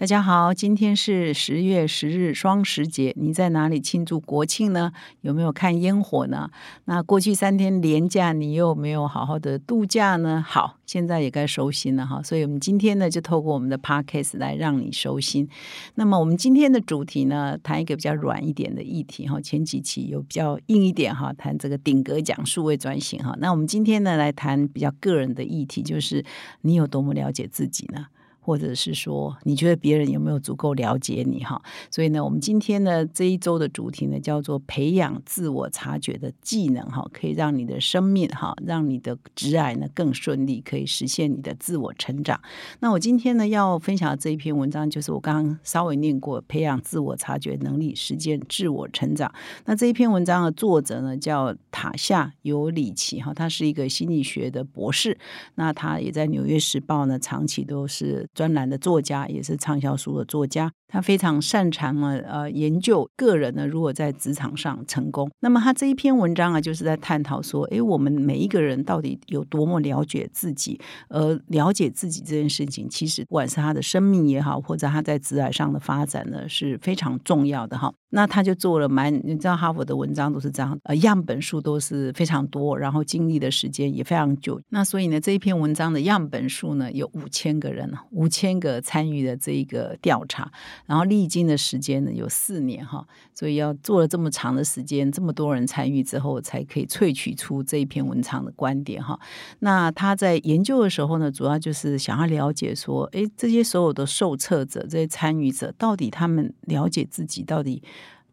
大家好，今天是十月十日双十节，你在哪里庆祝国庆呢？有没有看烟火呢？那过去三天连假，你有没有好好的度假呢？好，现在也该收心了哈，所以我们今天呢，就透过我们的 podcast 来让你收心。那么我们今天的主题呢，谈一个比较软一点的议题哈，前几期有比较硬一点哈，谈这个顶格讲数位转型哈。那我们今天呢，来谈比较个人的议题，就是你有多么了解自己呢？或者是说，你觉得别人有没有足够了解你哈？所以呢，我们今天呢这一周的主题呢叫做培养自我察觉的技能哈，可以让你的生命哈，让你的职涯呢更顺利，可以实现你的自我成长。那我今天呢要分享的这一篇文章，就是我刚刚稍微念过，培养自我察觉能力，实践自我成长。那这一篇文章的作者呢叫塔夏尤里奇哈，他是一个心理学的博士，那他也在《纽约时报》呢长期都是。专栏的作家也是畅销书的作家，他非常擅长了呃研究个人呢，如果在职场上成功，那么他这一篇文章啊，就是在探讨说，哎，我们每一个人到底有多么了解自己，而了解自己这件事情，其实不管是他的生命也好，或者他在职场上的发展呢，是非常重要的哈。那他就做了蛮，你知道哈佛的文章都是这样，呃，样本数都是非常多，然后经历的时间也非常久。那所以呢，这一篇文章的样本数呢有五千个人，五千个参与的这一个调查，然后历经的时间呢有四年哈，所以要做了这么长的时间，这么多人参与之后，才可以萃取出这一篇文章的观点哈。那他在研究的时候呢，主要就是想要了解说，哎，这些所有的受测者、这些参与者，到底他们了解自己到底。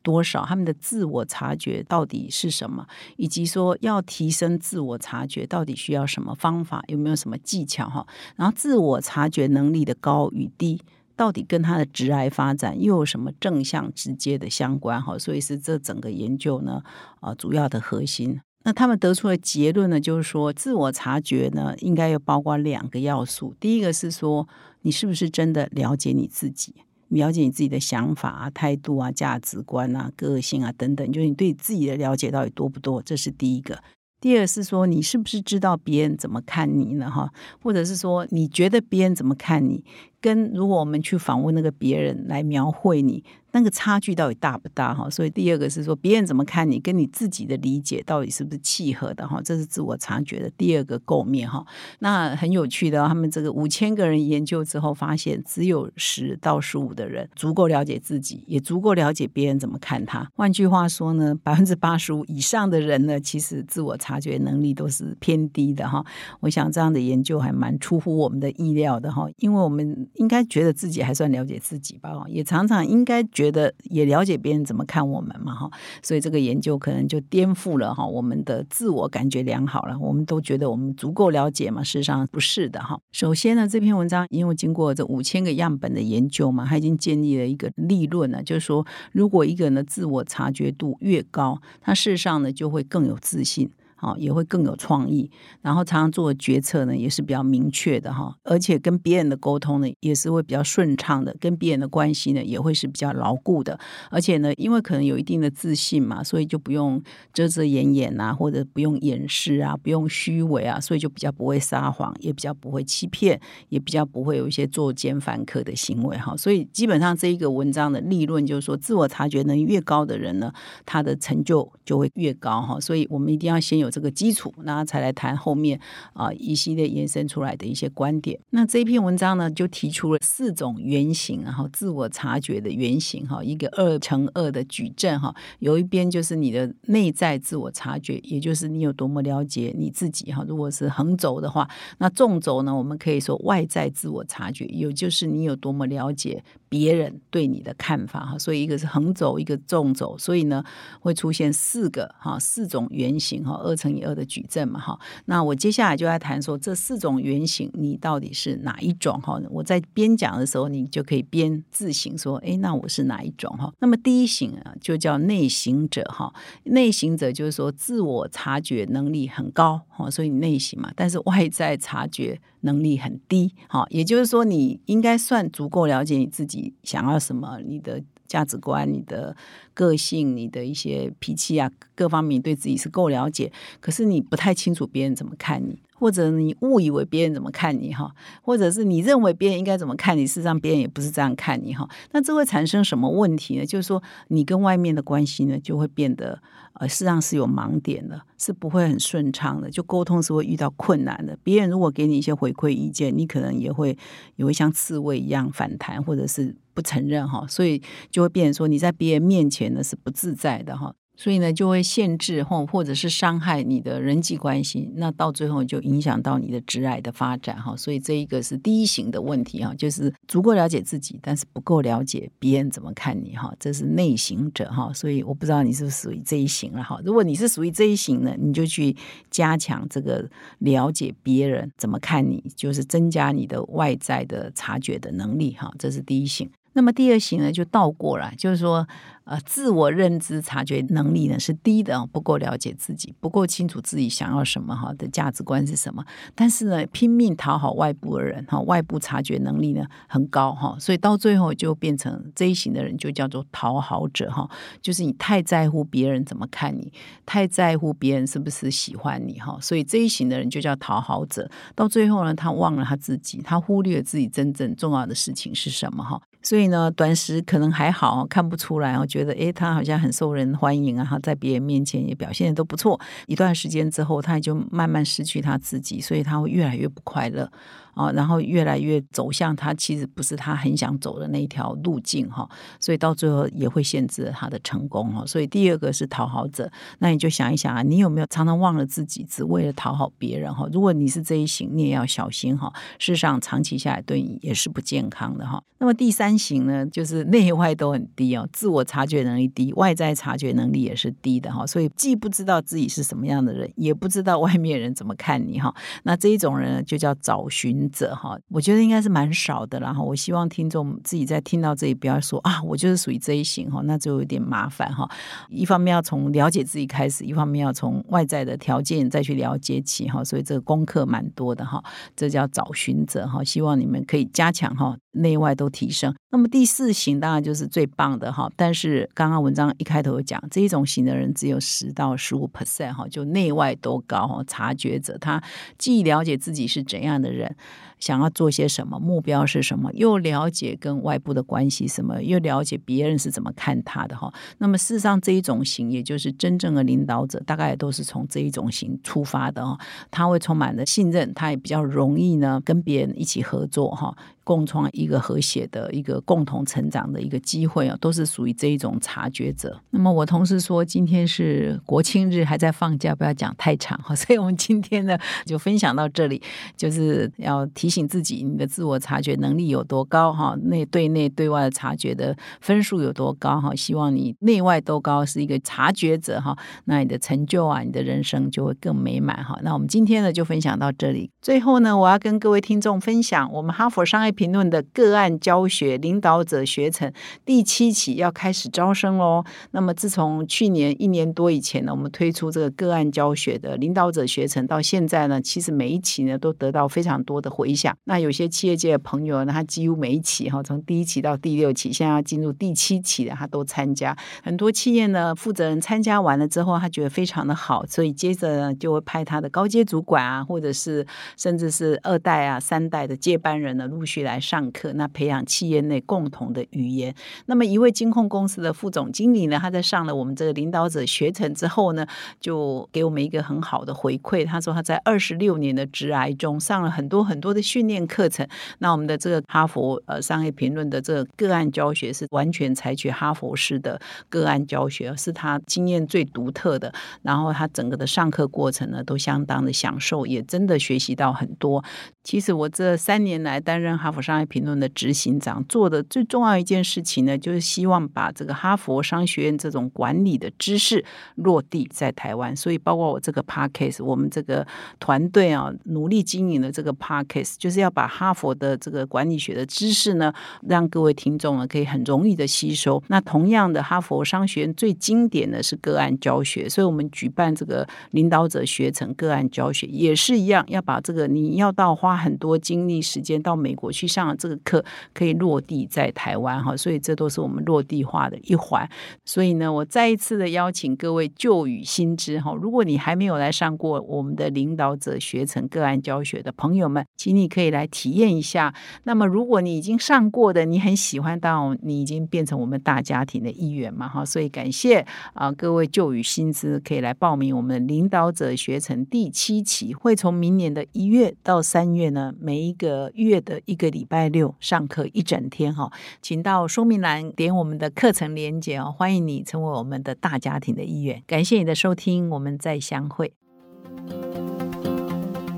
多少？他们的自我察觉到底是什么？以及说要提升自我察觉，到底需要什么方法？有没有什么技巧？哈，然后自我察觉能力的高与低，到底跟他的直癌发展又有什么正向直接的相关？哈，所以是这整个研究呢，啊，主要的核心。那他们得出的结论呢，就是说，自我察觉呢，应该要包括两个要素。第一个是说，你是不是真的了解你自己？了解你自己的想法啊、态度啊、价值观啊、个性啊等等，就是你对自己的了解到底多不多？这是第一个。第二是说，你是不是知道别人怎么看你呢？哈，或者是说，你觉得别人怎么看你？跟如果我们去访问那个别人来描绘你。那个差距到底大不大哈？所以第二个是说，别人怎么看你，跟你自己的理解到底是不是契合的哈？这是自我察觉的第二个构面哈。那很有趣的，他们这个五千个人研究之后发现，只有十到十五的人足够了解自己，也足够了解别人怎么看他。换句话说呢，百分之八十五以上的人呢，其实自我察觉能力都是偏低的哈。我想这样的研究还蛮出乎我们的意料的哈，因为我们应该觉得自己还算了解自己吧，也常常应该觉。得也了解别人怎么看我们嘛哈，所以这个研究可能就颠覆了哈我们的自我感觉良好了。我们都觉得我们足够了解嘛，事实上不是的哈。首先呢，这篇文章因为经过这五千个样本的研究嘛，它已经建立了一个立论呢，就是说，如果一个人的自我察觉度越高，他事实上呢就会更有自信。好，也会更有创意，然后常常做的决策呢也是比较明确的哈，而且跟别人的沟通呢也是会比较顺畅的，跟别人的关系呢也会是比较牢固的，而且呢，因为可能有一定的自信嘛，所以就不用遮遮掩掩啊，或者不用掩饰啊，不用虚伪啊，所以就比较不会撒谎，也比较不会欺骗，也比较不会有一些作奸犯科的行为哈。所以基本上这一个文章的立论就是说，自我察觉能力越高的人呢，他的成就就会越高哈。所以我们一定要先有。这个基础，那才来谈后面啊一系列延伸出来的一些观点。那这一篇文章呢，就提出了四种原型，然后自我察觉的原型哈，一个二乘二的矩阵哈。有一边就是你的内在自我察觉，也就是你有多么了解你自己哈。如果是横轴的话，那纵轴呢，我们可以说外在自我察觉，也就是你有多么了解别人对你的看法哈。所以一个是横轴，一个纵轴，所以呢会出现四个哈四种原型哈二。乘以二的矩阵嘛，哈，那我接下来就要谈说这四种原型，你到底是哪一种？哈，我在边讲的时候，你就可以边自省说，哎，那我是哪一种？哈，那么第一型啊，就叫内行者，哈，内行者就是说自我察觉能力很高，哈，所以内行嘛，但是外在察觉。能力很低。好，也就是说，你应该算足够了解你自己想要什么，你的价值观、你的个性、你的一些脾气啊，各方面对自己是够了解。可是你不太清楚别人怎么看你。或者你误以为别人怎么看你哈，或者是你认为别人应该怎么看你，事实上别人也不是这样看你哈。那这会产生什么问题呢？就是说你跟外面的关系呢，就会变得呃，事实上是有盲点的，是不会很顺畅的，就沟通是会遇到困难的。别人如果给你一些回馈意见，你可能也会也会像刺猬一样反弹，或者是不承认哈。所以就会变成说你在别人面前呢是不自在的哈。所以呢，就会限制或或者是伤害你的人际关系，那到最后就影响到你的直癌的发展哈。所以这一个是第一型的问题哈，就是足够了解自己，但是不够了解别人怎么看你哈。这是内行者哈。所以我不知道你是不是属于这一型了哈。如果你是属于这一型呢，你就去加强这个了解别人怎么看你，就是增加你的外在的察觉的能力哈。这是第一型。那么第二型呢，就倒过来，就是说。呃，自我认知察觉能力呢是低的，不够了解自己，不够清楚自己想要什么哈的价值观是什么。但是呢，拼命讨好外部的人哈，外部察觉能力呢很高哈，所以到最后就变成这一型的人就叫做讨好者哈，就是你太在乎别人怎么看你，太在乎别人是不是喜欢你哈，所以这一型的人就叫讨好者。到最后呢，他忘了他自己，他忽略自己真正重要的事情是什么哈。所以呢，短时可能还好，看不出来哦。觉得诶，他好像很受人欢迎啊，在别人面前也表现的都不错。一段时间之后，他也就慢慢失去他自己，所以他会越来越不快乐。啊，然后越来越走向他其实不是他很想走的那一条路径哈，所以到最后也会限制了他的成功哈。所以第二个是讨好者，那你就想一想啊，你有没有常常忘了自己，只为了讨好别人哈？如果你是这一型，你也要小心哈。事实上，长期下来对你也是不健康的哈。那么第三型呢，就是内外都很低哦，自我察觉能力低，外在察觉能力也是低的哈。所以既不知道自己是什么样的人，也不知道外面人怎么看你哈。那这一种人就叫找寻。者哈，我觉得应该是蛮少的，然后我希望听众自己在听到这里，不要说啊，我就是属于这一型哈，那就有点麻烦哈。一方面要从了解自己开始，一方面要从外在的条件再去了解起哈，所以这个功课蛮多的哈。这叫找寻者哈，希望你们可以加强哈，内外都提升。那么第四型当然就是最棒的哈，但是刚刚文章一开头有讲，这一种型的人只有十到十五 percent 哈，就内外都高哈。察觉者他既了解自己是怎样的人。想要做些什么？目标是什么？又了解跟外部的关系什么？又了解别人是怎么看他的哈？那么事实上这一种型，也就是真正的领导者，大概都是从这一种型出发的哈。他会充满了信任，他也比较容易呢跟别人一起合作哈。共创一个和谐的一个共同成长的一个机会啊，都是属于这一种察觉者。那么我同事说，今天是国庆日，还在放假，不要讲太长哈。所以我们今天呢，就分享到这里，就是要提醒自己，你的自我察觉能力有多高哈？内对内对外的察觉的分数有多高哈？希望你内外都高，是一个察觉者哈。那你的成就啊，你的人生就会更美满哈。那我们今天呢，就分享到这里。最后呢，我要跟各位听众分享，我们哈佛商业。评论的个案教学领导者学程第七期要开始招生喽。那么自从去年一年多以前呢，我们推出这个个案教学的领导者学程，到现在呢，其实每一期呢都得到非常多的回响。那有些企业界的朋友呢，他几乎每一期哈，从第一期到第六期，现在要进入第七期的，他都参加。很多企业呢，负责人参加完了之后，他觉得非常的好，所以接着呢就会派他的高阶主管啊，或者是甚至是二代啊、三代的接班人呢，陆续。来上课，那培养企业内共同的语言。那么一位金控公司的副总经理呢，他在上了我们这个领导者学程之后呢，就给我们一个很好的回馈。他说他在二十六年的职涯中上了很多很多的训练课程。那我们的这个哈佛呃商业评论的这个个案教学是完全采取哈佛式的个案教学，是他经验最独特的。然后他整个的上课过程呢，都相当的享受，也真的学习到很多。其实我这三年来担任哈。佛商业评论的执行长，做的最重要一件事情呢，就是希望把这个哈佛商学院这种管理的知识落地在台湾。所以，包括我这个 podcast，我们这个团队啊，努力经营的这个 podcast，就是要把哈佛的这个管理学的知识呢，让各位听众呢可以很容易的吸收。那同样的，哈佛商学院最经典的是个案教学，所以我们举办这个领导者学程个案教学也是一样，要把这个你要到花很多精力时间到美国去上这个课，可以落地在台湾哈，所以这都是我们落地化的一环。所以呢，我再一次的邀请各位旧与新知哈，如果你还没有来上过我们的领导者学程个案教学的朋友们，请你你可以来体验一下。那么，如果你已经上过的，你很喜欢，到你已经变成我们大家庭的一员嘛哈，所以感谢啊各位旧与新知可以来报名我们领导者学程第七期，会从明年的一月到三月呢，每一个月的一个礼拜六上课一整天哈，请到说明栏点我们的课程连接哦，欢迎你成为我们的大家庭的一员。感谢你的收听，我们再相会。